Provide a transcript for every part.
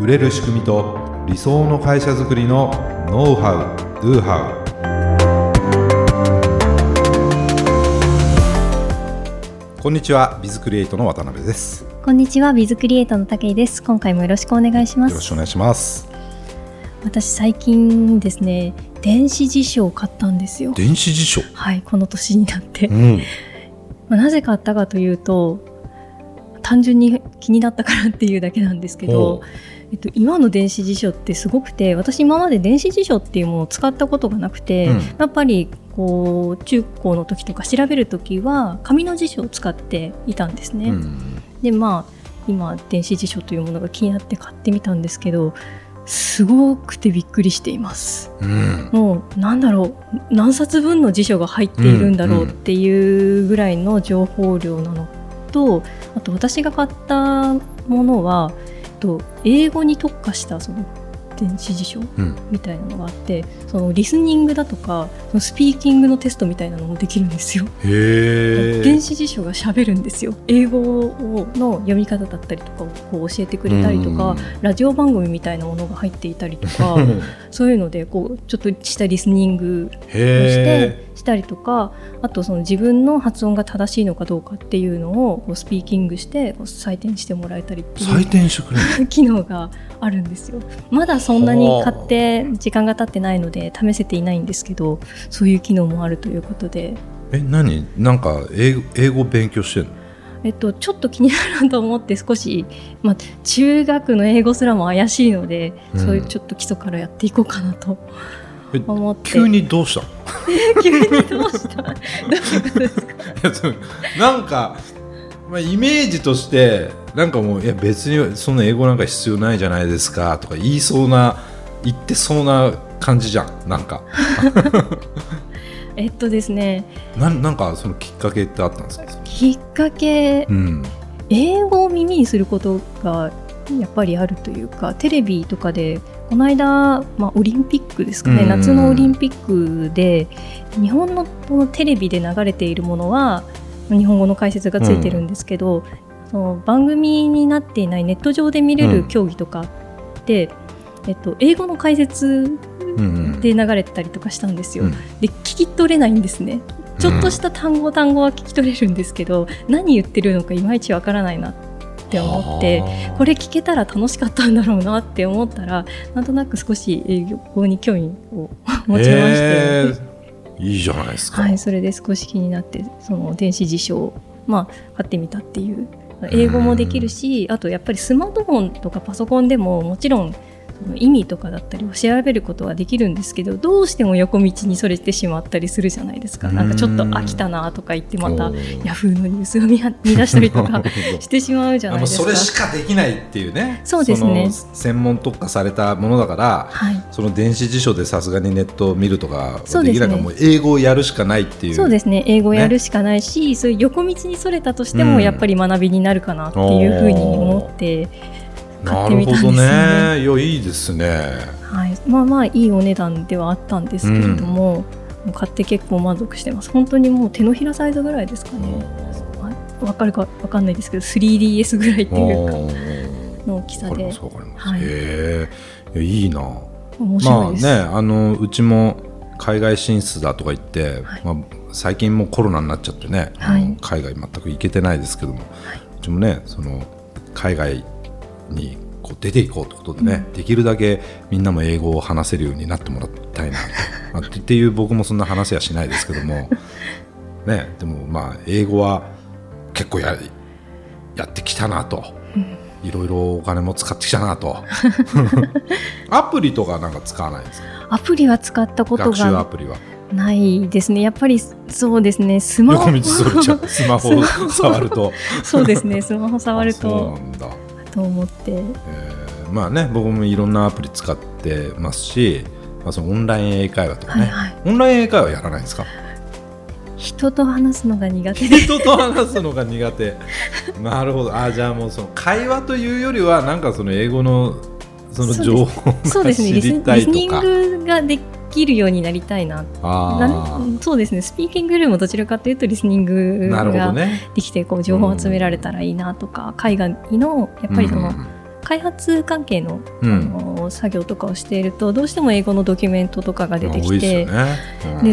売れる仕組みと理想の会社づくりのノウハウ・ドゥハウこんにちはビズクリエイトの渡辺です。こんにちはビズクリエイトの武井です。今回もよろしくお願いします。よろしくお願いします。私最近ですね電子辞書を買ったんですよ。電子辞書？はいこの年になって、うん。まあ、なぜ買ったかというと単純に気になったからっていうだけなんですけほど、えっと、今の電子辞書ってすごくて私今まで電子辞書っていうものを使ったことがなくて、うんやっぱりこう中高の時とか調べる時は紙の辞書を使っていたんですね。うんでまあ今電子辞書というものが気になって買ってみたんですけどすごくてびっくりしています。うんもうなんだろう何冊分の辞書が入っているんだろうっていうぐらいの情報量なのとあと私が買ったものは英語に特化したその電子辞書みたいなのがあってそのリスニングだとかそのスピーキングのテストみたいなのもできるんですよ。へえ電子辞書が喋るんですよ英語をの読み方だったりとかをこう教えてくれたりとか、ラジオ番組みたいなものが入っていたりとかそういうのでこうちょっとしたリスニングをしてしたりとかあとその自分の発音が正しいのかどうかっていうのをこうスピーキングしてこう採点してもらえたりっていう採点してくれる機能があるんですよまだそんなに買って時間が経ってないので試せていないんですけどそういう機能もあるということで。え何？なんか英語英語勉強してんの？えっと、ちょっと気になると思って少し、まあ、中学の英語すらも怪しいので、うん。そういうちょっと基礎からやっていこうかなとえ思って。急にどうした？の 急にどうした？なんか、まあ、イメージとしてなんかもういや別にその英語なんか必要ないじゃないですかとか言いそうな言ってそうな感じじゃんなんか。えっとですね。なんなんかそのきっかけってあったんですか？きっかけうん。英語を耳にすることがやっぱりあるというかテレビとかでこの間、まあ、オリンピックですかね、うん。夏のオリンピックで日本のこのテレビで流れているものは日本語の解説がついてるんですけど、その番組になっていないネット上で見れる競技とかって、えっと、英語の解説で流れてたりとかしたんですよ。うんで聞き取れないんですね。ちょっとした単語単語は聞き取れるんですけど、何言ってるのかいまいちわからないなって思ってはあこれ聞けたら楽しかったんだろうなって思ったらなんとなく少し英語に興味を持ちまして、へーいいじゃないですか、はい、それで少し気になってその電子辞書を、まあ、買ってみたっていう。英語もできるしあとやっぱりスマートフォンとかパソコンでももちろん意味とかだったりを調べることはできるんですけどどうしても横道にそれてしまったりするじゃないですか。なんかちょっと飽きたなとか言ってまたヤフーのニュースを見見出したりとかしてしまうじゃないですか。それしかできないっていうね。そうですね。専門特化されたものだからはい。その電子辞書でさすがにネットを見るとかそうですね。できないからもう英語をやるしかないっていう。そうですね。英語をやるしかないし、そういう横道にそれたとしてうん。もやっぱり学びになるかなっていうふうに思って、買なってみたんですよるほどね。ねいやいいですね。はい、まあまあいいお値段ではあったんですけれども、もう買って結構満足してます。本当にもう手のひらサイズぐらいですかね。わかるかわかんないですけど 3DS ぐらいっていうかの大きさで。はい。へえ。いやいいな。面まあ白いです、ねあのうちも海外進出だとか言って、はい。まあ、最近もうコロナになっちゃってね、はい。海外全く行けてないですけども、うちもねその海外にこう出ていこうってことでね、できるだけみんなも英語を話せるようになってもらいたいなと、まあ、っていう僕もそんな話はしないですけども、ね、でもまあ英語は結構ややってきたなと。いろいろお金も使ってきたなと。アプリとかなんか使わないですか？アプリは使ったこと学習アがプリは。ないですね。やっぱりそうですね。スマホ。スマホを触ると。そうですね。スマホ触るあそうとなんだ、と思って。えーまあね僕もいろんなアプリ使ってますし、まあ、そのオンライン英会話とかね、はいはい。オンライン英会話やらないんですか？人と話すのが苦手。で人と話すのが苦手。なるほど。あじゃあもうその会話というよりはなんかその英語のその情報そうが知ですね。リスりたいとリスニンかグができるようになりたいな。あなそうですね。スピーキングよりもどちらかというとリスニングがね。できてこう情報を集められたらいいなとか、海外のやっぱりその、うん開発関係の,、うん。あの作業とかをしているとどうしても英語のドキュメントとかが出てきて、で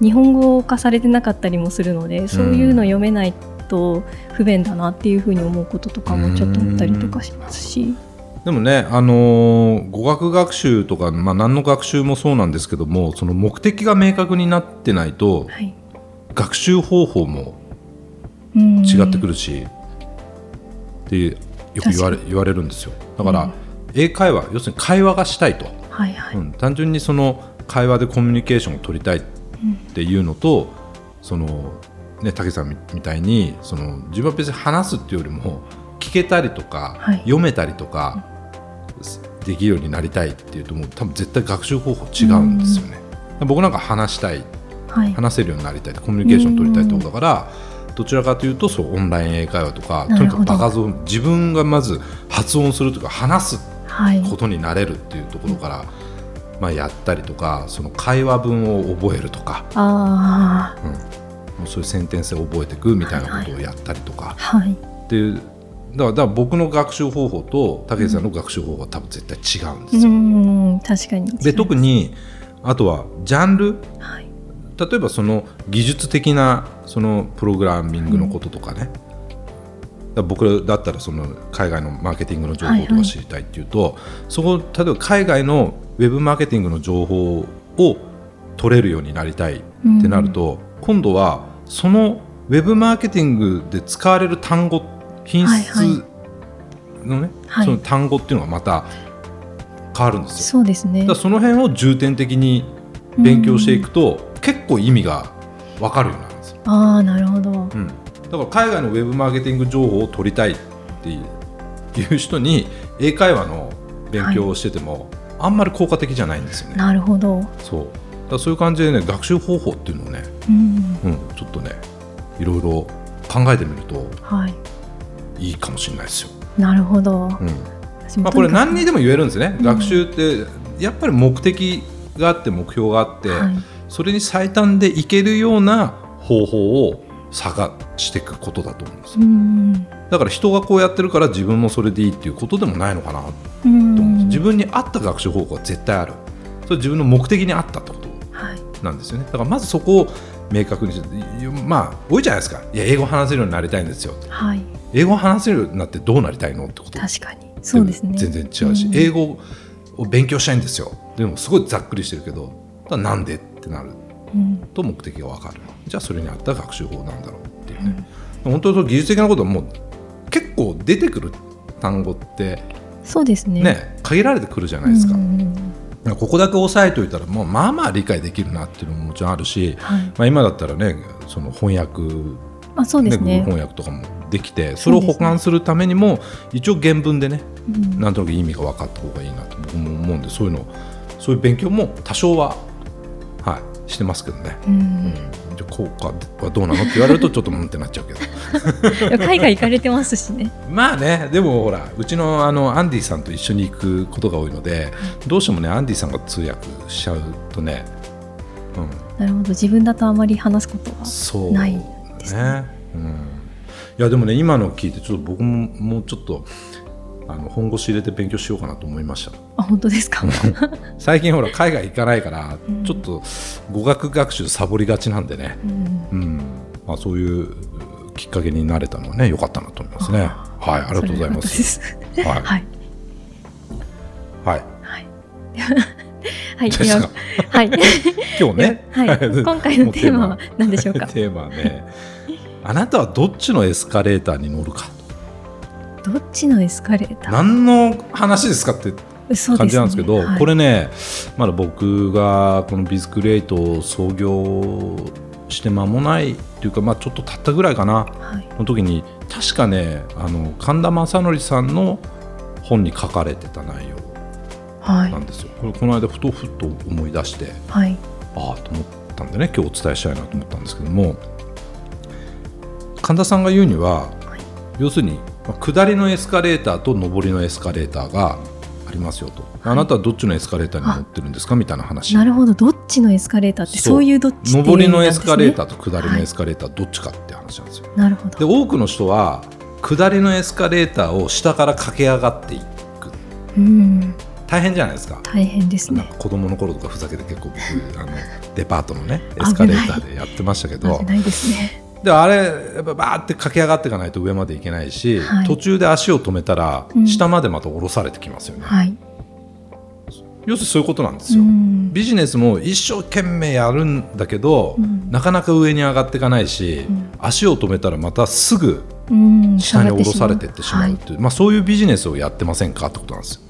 日本語化されてなかったりもするのでそういうの読めないと不便だなっていうふうに思うこととかもちょっとあったりとかしますし。でもね、あのー語学学習とか、まあ、何の学習もそうなんですけどもその目的が明確になってないとはい。学習方法もうん。違ってくるし、ってよく言われ言われるんですよ。だから、うん。英会話要するに会話がしたいと、はいはい、うん。単純にその会話でコミュニケーションを取りたいっていうのと、そのね武さんみみたいにその自分は別に話すっていうよりも聞けたりとか、はい。読めたりとか、できるようになりたいっていうともう多分絶対学習方法違うんですよね。僕なんか話したいはい。話せるようになりたいコミュニケーション取りたいってことだからどちらかというとそうオンライン英会話とかとにかく場数を自分がまず発音するというか話すはい。ことになれるっていうところから、まあ、やったりとかその会話文を覚えるとか、あうん、もうそういうセンテンスを覚えていくみたいなことをやったりとか。あはい。ってい。うだからだから僕の学習方法と武さんの学習方法は多分絶対違うんですうよ。ん確かに。で特にあとはジャンル？はい。例えばその技術的なそのプログラミングのこととかね、だから僕だったらその海外のマーケティングの情報とか知りたいっていうと、そこ例えば海外のウェブマーケティングの情報を取れるようになりたいってなると、今度はそのウェブマーケティングで使われる単語品質はいはのね、はい。その単語っていうのがまた変わるんですよ。そうですね。だその辺を重点的に勉強していくと、結構意味が分かるようになるんですよ、ああなるほど。うん、だから海外のウェブマーケティング情報を取りたいっていう人に英会話の勉強をしてても、あんまり効果的じゃないんですよね。なるほど。そう。だそういう感じでね学習方法っていうのをね、うん。うん、ちょっとねいろいろ考えてみるとはいいいかもしれないですよ、なるほど、うん。まあ、これ何にでも言えるんですね、うん。学習ってやっぱり目的があって目標があって、はい。それに最短でいけるような方法を探していくことだと思うんですよ。うんだから人がこうやってるから自分もそれでいいっていうことでもないのかなとうん思うんです自分に合った学習方法が絶対ある。それ自分の目的に合ったってことはい。なんですよね。だからまずそこを明確にしてまあ多いじゃないですか。いや英語話せるようになりたいんですよ。はい。英語話せるようになってどうなりたいのってこと？確かに。そうですね。全然違うし、ん。英語を勉強したいんですよ。でもすごいざっくりしてるけどなんでってなる。うん。と目的が分かる。じゃあそれに合った学習法なんだろうっていうね、本当に技術的なことはもう結構出てくる単語ってそうですね。ね限られてくるじゃないですか,、うんここだけ押さえておいたらもうまあまあ理解できるなっていうのももちろんあるし、はい。まあ、今だったらねその翻訳あそうですね。ね翻訳とかもできてそれを保管するためにも一応原文でねうん。なんとなく意味が分かった方がいいなと僕も思うんでそういうのそういう勉強も多少は、はい、してますけどね、ううんん、じゃあ効果はどうなの？って言われるとちょっとうんってなっちゃうけど。海外行かれてますしね。まあねでもほらうちのあのアンディさんと一緒に行くことが多いのでどうしてもねアンディさんが通訳しちゃうとね、うん、なるほど自分だとあまり話すことはそうないですね。うん、いやでもね今の聞いてちょっと僕ももうちょっとあの本腰入れて勉強しようかなと思いました。あ本当ですか？最近ほら海外行かないから、うん。ちょっと語学学習サボりがちなんでね、うん。うん。まあ、そういうきっかけになれたのはね良かったなと思いますね。はいありがとうございます。はい。はい。はい。はい。はいははい。今日ね、はい。今回のテーマ。は何でしょうか？テーマはね。あなたはどっちのエスカレーターに乗るかどっちのエスカレーター？何の話ですかって感じなんですけどはい。これねまだ僕がこのビズクリエイトを創業して間もないっていうか、まあ、ちょっと経ったぐらいかなはい。の時に確かねあの神田正則さんの本に書かれてた内容はい。なんですよ。これこの間ふとふと思い出してはい。ああと思ったんでね今日お伝えしたいなと思ったんですけども神田さんが言うには、はい。要するにまあ下りのエスカレーターと上りのエスカレーターがありますよと、あなたはどっちのエスカレーターに乗ってるんですかみたいな話。なるほど。どっちのエスカレーターってそう。いうどっちっていう上りのエスカレーターと下りのエスカレーターどっちかって話なんですよ。なるほど。で多くの人は下りのエスカレーターを下から駆け上がっていっうん。大変じゃないですか。大変ですね。なんか子供の頃とかふざけて結構僕あのデパートのねエスカレーターでやってましたけど。危ないですねであれやっぱバーって駆け上がっていかないと上まで行けないし、はい。途中で足を止めたらうん。下までまた下ろされてきますよね、はい要するにそういうことなんですよ、うん。ビジネスも一生懸命やるんだけど、うん。なかなか上に上がっていかないし、ん。足を止めたらまたすぐうん。下に下ろされていってしまうっはていう、まあ、そういうビジネスをやってませんかってことなんですよ。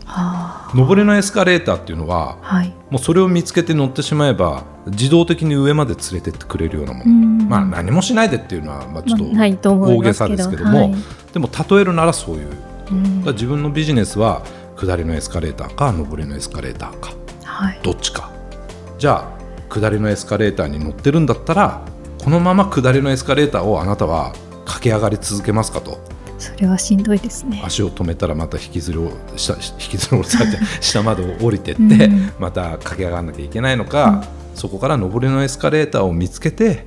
上りのエスカレーターっていうのはあはい。もうそれを見つけて乗ってしまえば自動的に上まで連れてってくれるようなもの、うん。まあ何もしないでっていうのはまあちょっと大げさですけども、はい。でも例えるならそういう。う自分のビジネスは下りのエスカレーターか上りのエスカレーターかはい。どっちか。じゃあ下りのエスカレーターに乗ってるんだったらこのまま下りのエスカレーターをあなたは駆け上がり続けますかとそれはしんどいですね。足を止めたらまた引きずりを下引きずり 下まで降りてって、うん。また駆け上がらなきゃいけないのか、そこから上りのエスカレーターを見つけて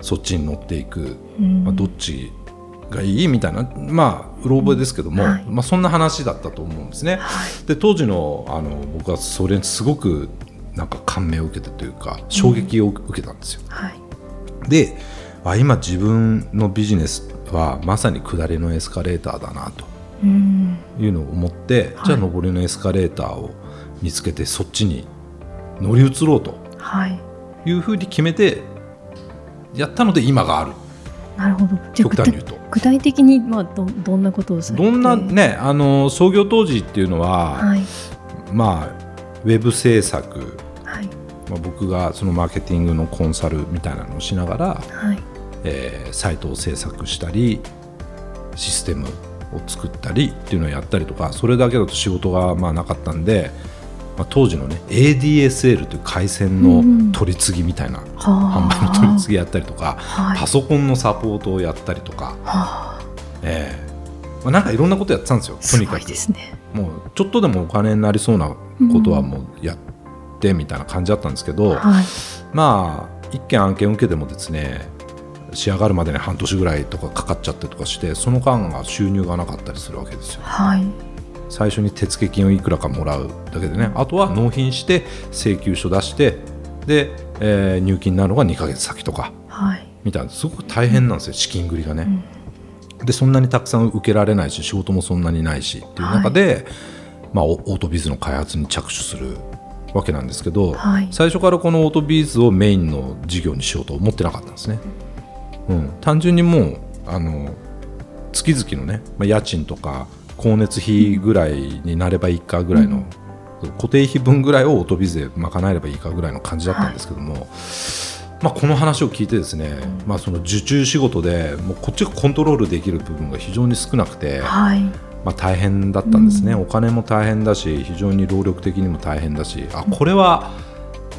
そっちに乗っていく、うん。まあ、どっちがいいみたいな。まあうろ覚えですけども、うん。はい。まあ、そんな話だったと思うんですね。で当時のあの僕はそれにすごくなんか感銘を受けてというか衝撃を受けたんですよ。はい。であ今自分のビジネスはまさに下りのエスカレーターだなとうん。いうのを思って、はい。じゃあ上りのエスカレーターを見つけてそっちに乗り移ろうとはい。いうふうに決めてやったので今がある。なるほど。極端に言うと。具体的にまあどどんなことをどんなねあの創業当時っていうのは、はい。まあウェブ制作はい。まあ、僕がそのマーケティングのコンサルみたいなのをしながら、はいえーサイトを制作したりシステムを作ったりっていうのをやったりとかそれだけだと仕事がまあなかったんで、まあ、当時のね ADSL という回線の取り次ぎみたいな、販は売の取り次ぎやったりとか、はい。パソコンのサポートをやったりとか、はあ。えーまあ、なんかいろんまことやってたんですよとにかくいですね。もうちょっとでもお金になりそうなことはもうやってみたいな感じだったんですけど、はい。まあ一件案件受けてもですね仕上がるまでに半年ぐらいとかかかっちゃってとかしてその間が収入がなかったりするわけですよ。はい。最初に手付金をいくらかもらうだけでね。あとは納品して請求書出してで、えー入金になるのが2ヶ月先とか。はい。みたいな。すごく大変なんですよ資金繰りがね、でそんなにたくさん受けられないし仕事もそんなにないしっていう中で、まあ、オオートビズの開発に着手するわけなんですけど、はい。最初からこのオートビズをメインの事業にしようと思ってなかったんですね。うん、単純にもうあの月々のね、まあ、家賃とか光熱費ぐらいになればいいかぐらいの、固定費分ぐらいをオートビズで賄えればいいかぐらいの感じだったんですけども、まあ、この話を聞いてですね、まあ、その受注仕事でもうこっちがコントロールできる部分が非常に少なくて、はい。まあ、大変だったんですね、お金も大変だし非常に労力的にも大変だしあこれは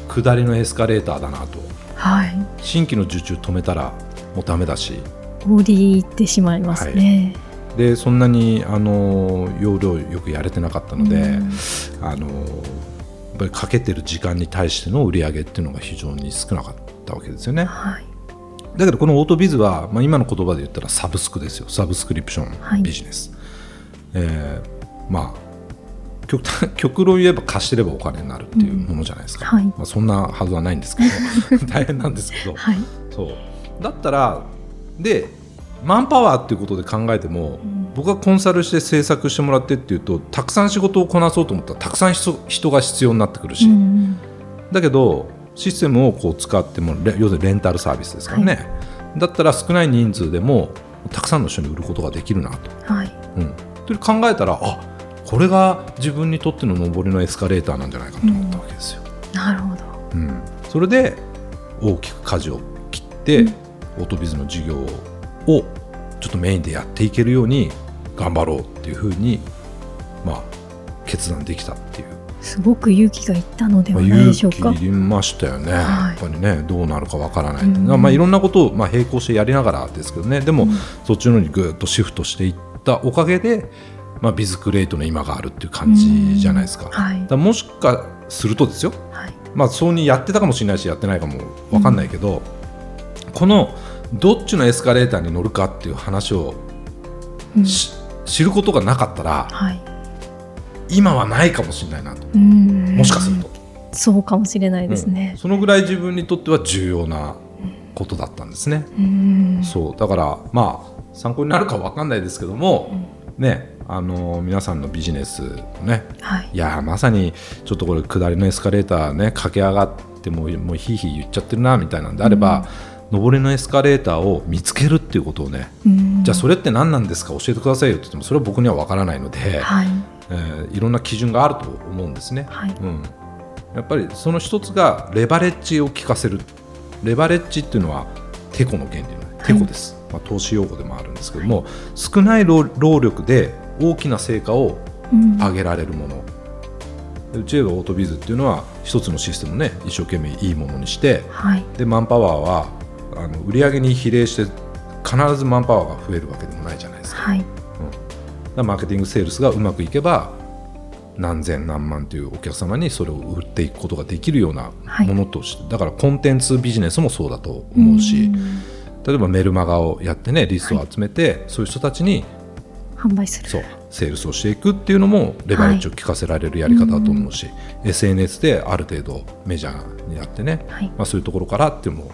下りのエスカレーターだなと。はい。新規の受注止めたらもうダメだし。降りてしまいますね、でそんなにあの容量よくやれてなかったので、うん。あのやっぱりかけてる時間に対しての売り上げっていうのが非常に少なかったわけですよね。はい。だけどこのオートビズは、まあ、今の言葉で言ったらサブスクですよ。サブスクリプショはい。ンビジネス、えーまあ極端極論言えば貸してればお金になるっていうものじゃないですか、はい。まあ、そんなはずはないんですけど。大変なんですけど、はい。そうだったらでマンパワーっていうことで考えても、僕がコンサルして制作してもらってっていうとたくさん仕事をこなそうと思ったらたくさん人人が必要になってくるし、うんだけどシステムをこう使ってもレ要するにレンタルサービスですからね、だったら少ない人数でもたくさんの人に売ることができるなと。はい。うん、って考えたらあこれが自分にとっての上りのエスカレーターなんじゃないかと思ったわけですよ。なるほど。うん。それで大きく舵を切って、オートビズの事業をちょっとメインでやっていけるように頑張ろうっていうふうに、まあ、決断できたっていう、すごく勇気がいったのでまあ、はない勇でしょうか。気いりましたよね、はい。やっぱりねどうなるかわからない、うん。まあ、いろんなことを、まあ、並行してやりながらですけどね。でも、うん。そっちの方にぐっとシフトしていったおかげで、まあ、ビズクレートの今があるっていう感じじゃないですか。はい。だからもしかするとですよ。はい。まあ、そうにやってたかもしれないしやってないかも分かんないけど、このどっちのエスカレーターに乗るかっていう話をうん。し知ることがなかったらはい。今はないかもしれないなと。うん。もしかすると、そうかもしれないですうん。ね。そのぐらい自分にとっては重要なことだったんですね、うん。そう。だからまあ参考になるかわかんないですけども、ねあの皆さんのビジネスのねはい。いやーまさにちょっとこれ下りのエスカレーターね駆け上がってもうもうひいひい言っちゃってるなみたいなんであれば、上りのエスカレーターを見つけるっていうことをね、うん。じゃあそれって何なんですか教えてくださいよって言ってもそれは僕には分からないので、はい。えーいろんな基準があると思うんですね。はい。うん、やっぱりその一つがレバレッジを効かせる。レバレッジっていうのはテコの原理のテコです、まあ、投資用語でもあるんですけども、少ない労労力で大きな成果をうん。上げられるもの、でうちではオートビズっていうのは一つのシステムをね一生懸命いいものにしてはい。でマンパワーはあの売上に比例して必ずマンパワーが増えるわけでもないじゃないですか。はい。だからマーケティングセールスがうまくいけば何千何万というお客様にそれを売っていくことができるようなはい。ものとして、だからコンテンツビジネスもそうだと思うし、ん。例えばメルマガをやってねリストを集めて、そういう人たちに販売する。そうセールスをしていくっていうのもレバレッジを効かせられるやり方だと思うし、SNS である程度メジャーになってね、はい。まあ、そういうところからっていうのも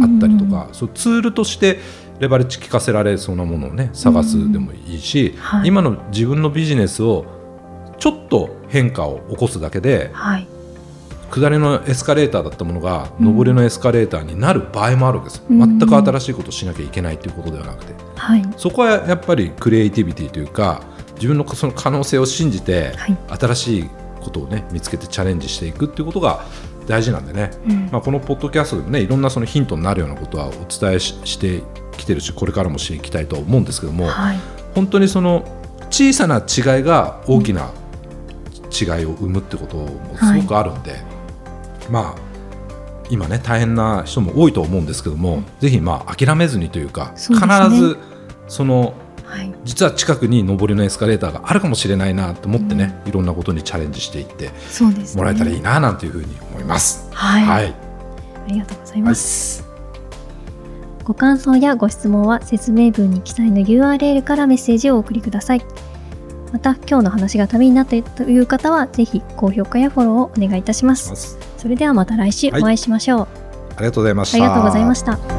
あったりとか、そうツールとしてレバレッジ効かせられそうなものをね探すでもいいし、はい。今の自分のビジネスをちょっと変化を起こすだけではい。下りのエスカレーターだったものがうん。上りのエスカレーターになる場合もあるわけです、うん全く新しいことをしなきゃいけないということではなくて。はい。そこはやっぱりクリエイティビティというか自分のその可能性を信じてはい。新しいことをね見つけてチャレンジしていくっていうことが大事なんでね、うん。まあ、このポッドキャストでもねいろんなそのヒントになるようなことはお伝えししてきてるしこれからもしていきたいとは思うんですけども、はい。本当にその小さな違いが大きな違いを生むってこともすごくあるんで、まあ今ね大変な人も多いと思うんですけども、ぜひまあ諦めずにというかね。必ずそのはい。実は近くに上りのエスカレーターがあるかもしれないなと思ってね、いろんなことにチャレンジしていってもらえたらいいななんていうふうに思います。はい、はい、ありがとうございます、ご感想やご質問は説明文に記載の URL からメッセージをお送りください。また今日の話がためになったという方はぜひ高評価やフォローをお願いいたします。それではまた来週お会いしましょう、ありがとうございました。ありがとうございました